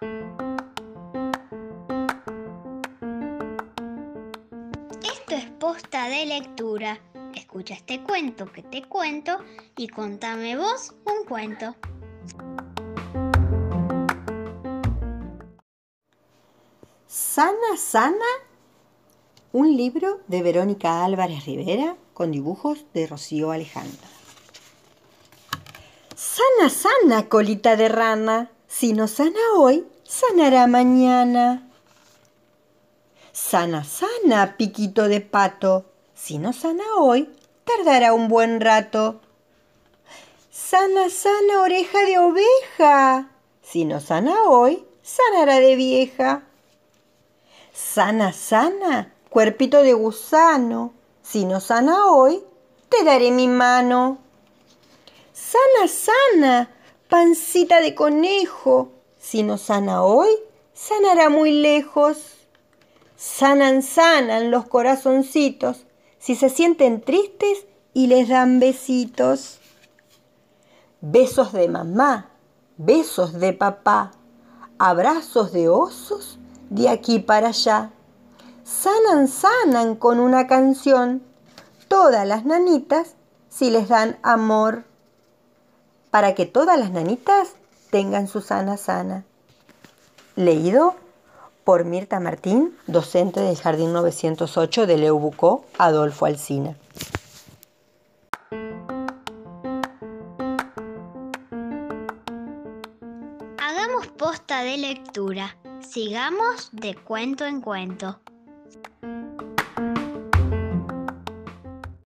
Esto es posta de lectura. Escucha este cuento que te cuento y contame vos un cuento. Sana, sana, un libro de Verónica Álvarez Rivera con dibujos de Rocío Alejandra. Sana, sana, colita de rana, si no sana hoy, sanará mañana. Sana, sana, piquito de pato, si no sana hoy, tardará un buen rato. Sana, sana, oreja de oveja, si no sana hoy, sanará de vieja. Sana, sana, cuerpito de gusano, si no sana hoy, te daré mi mano. Sana, sana, pancita de conejo, si no sana hoy, sanará muy lejos. Sanan, sanan los corazoncitos, si se sienten tristes y les dan besitos. Besos de mamá, besos de papá, abrazos de osos de aquí para allá. Sanan, sanan con una canción todas las nanitas si les dan amor, para que todas las nanitas tengan su sana sana. Leído por Mirta Martín, docente del Jardín 908 de Leubucó, Adolfo Alsina. Hagamos posta de lectura. Sigamos de cuento en cuento.